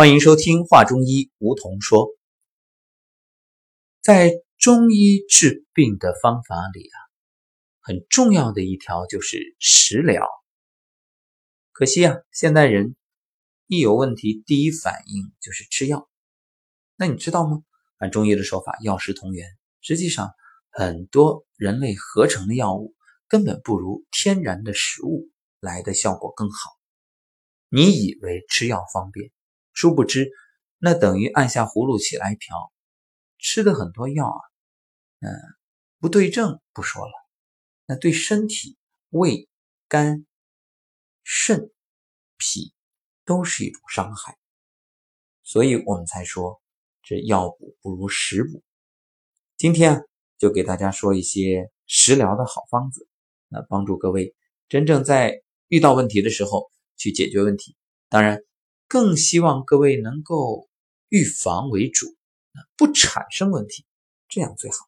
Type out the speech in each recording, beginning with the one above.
欢迎收听《话中医》，梧桐说，在中医治病的方法里啊，很重要的一条就是食疗。可惜啊，现代人一有问题，第一反应就是吃药。那你知道吗？按中医的说法，药食同源。实际上，很多人类合成的药物根本不如天然的食物来的效果更好。你以为吃药方便？殊不知，那等于按下葫芦起来瓢，吃的很多药啊，嗯，不对症不说了，那对身体、胃、肝、肾、脾都是一种伤害，所以我们才说这药补不如食补。今天啊，就给大家说一些食疗的好方子，那帮助各位真正在遇到问题的时候去解决问题。当然。更希望各位能够预防为主，不产生问题，这样最好。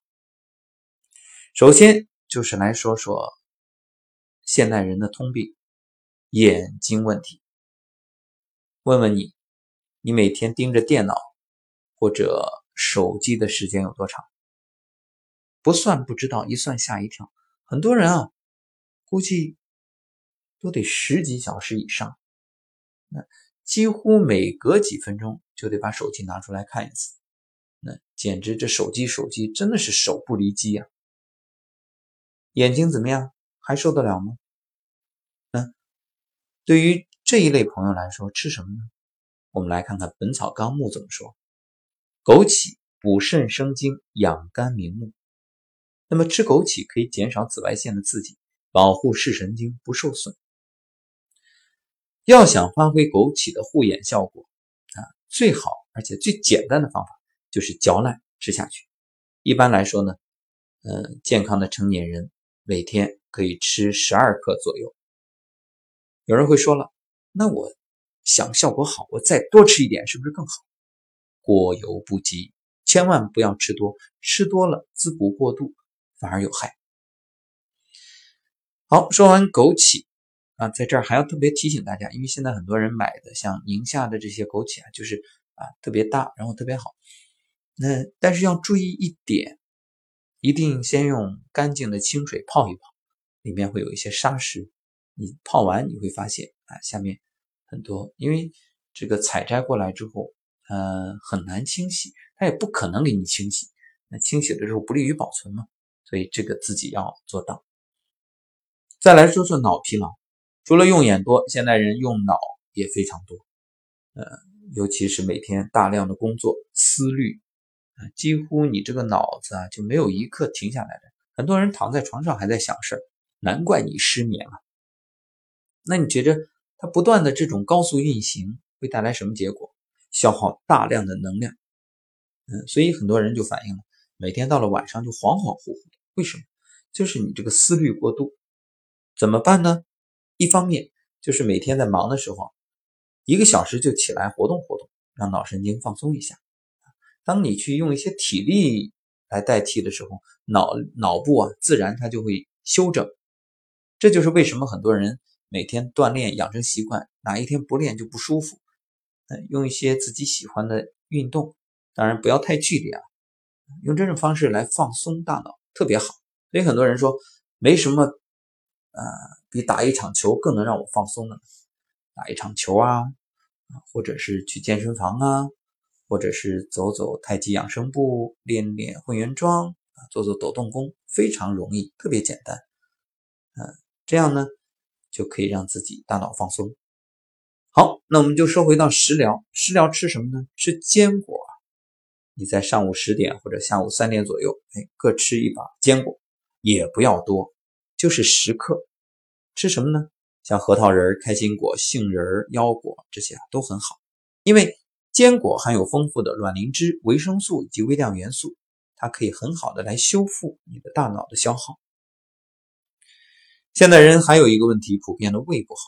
首先就是来说说现代人的通病——眼睛问题。问问你，你每天盯着电脑或者手机的时间有多长？不算不知道，一算吓一跳。很多人啊，估计都得十几小时以上。那。几乎每隔几分钟就得把手机拿出来看一次，那简直这手机手机真的是手不离机呀！眼睛怎么样？还受得了吗？那，对于这一类朋友来说，吃什么呢？我们来看看《本草纲目》怎么说：枸杞补肾生精，养肝明目。那么吃枸杞可以减少紫外线的刺激，保护视神经不受损。要想发挥枸杞的护眼效果啊，最好而且最简单的方法就是嚼烂吃下去。一般来说呢，呃，健康的成年人每天可以吃十二克左右。有人会说了，那我想效果好，我再多吃一点是不是更好？过犹不及，千万不要吃多，吃多了滋补过度反而有害。好，说完枸杞。啊，在这儿还要特别提醒大家，因为现在很多人买的像宁夏的这些枸杞啊，就是啊特别大，然后特别好。那但是要注意一点，一定先用干净的清水泡一泡，里面会有一些沙石。你泡完你会发现啊，下面很多，因为这个采摘过来之后，呃很难清洗，它也不可能给你清洗。那清洗的时候不利于保存嘛，所以这个自己要做到。再来说说脑疲劳。除了用眼多，现代人用脑也非常多，呃，尤其是每天大量的工作，思虑啊，几乎你这个脑子啊就没有一刻停下来的。很多人躺在床上还在想事儿，难怪你失眠了。那你觉着它不断的这种高速运行会带来什么结果？消耗大量的能量，嗯，所以很多人就反映了，每天到了晚上就恍恍惚惚的。为什么？就是你这个思虑过度，怎么办呢？一方面就是每天在忙的时候，一个小时就起来活动活动，让脑神经放松一下。当你去用一些体力来代替的时候，脑脑部啊自然它就会休整。这就是为什么很多人每天锻炼养成习惯，哪一天不练就不舒服。嗯，用一些自己喜欢的运动，当然不要太剧烈啊，用这种方式来放松大脑特别好。所以很多人说没什么。呃，比打一场球更能让我放松的呢，打一场球啊，或者是去健身房啊，或者是走走太极养生步，练练混元桩啊，做做抖动功，非常容易，特别简单。嗯，这样呢，就可以让自己大脑放松。好，那我们就说回到食疗，食疗吃什么呢？吃坚果。你在上午十点或者下午三点左右，哎，各吃一把坚果，也不要多。就是十克，吃什么呢？像核桃仁、开心果、杏仁、腰果这些啊都很好，因为坚果含有丰富的卵磷脂、维生素以及微量元素，它可以很好的来修复你的大脑的消耗。现代人还有一个问题，普遍的胃不好，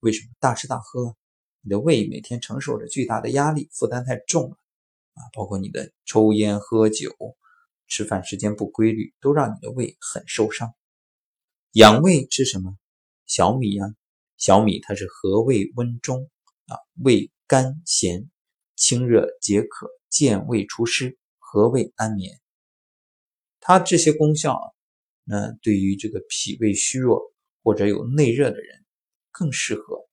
为什么？大吃大喝，你的胃每天承受着巨大的压力，负担太重了啊！包括你的抽烟、喝酒、吃饭时间不规律，都让你的胃很受伤。养胃吃什么？小米呀，小米它是和胃温中啊，味甘咸，清热解渴、健胃除湿、和胃安眠。它这些功效啊，那对于这个脾胃虚弱或者有内热的人更适合。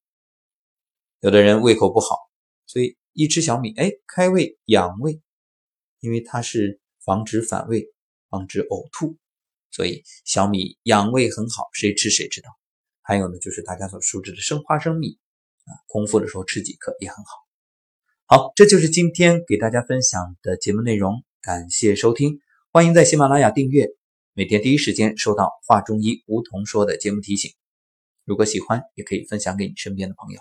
有的人胃口不好，所以一吃小米，哎，开胃养胃，因为它是防止反胃、防止呕吐，所以小米养胃很好，谁吃谁知道。还有呢，就是大家所熟知的生花生米啊，空腹的时候吃几颗也很好。好，这就是今天给大家分享的节目内容，感谢收听。欢迎在喜马拉雅订阅，每天第一时间收到《话中医》梧桐说的节目提醒。如果喜欢，也可以分享给你身边的朋友。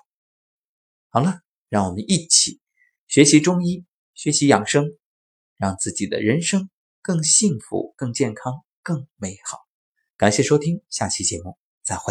好了，让我们一起学习中医，学习养生，让自己的人生更幸福、更健康、更美好。感谢收听，下期节目再会。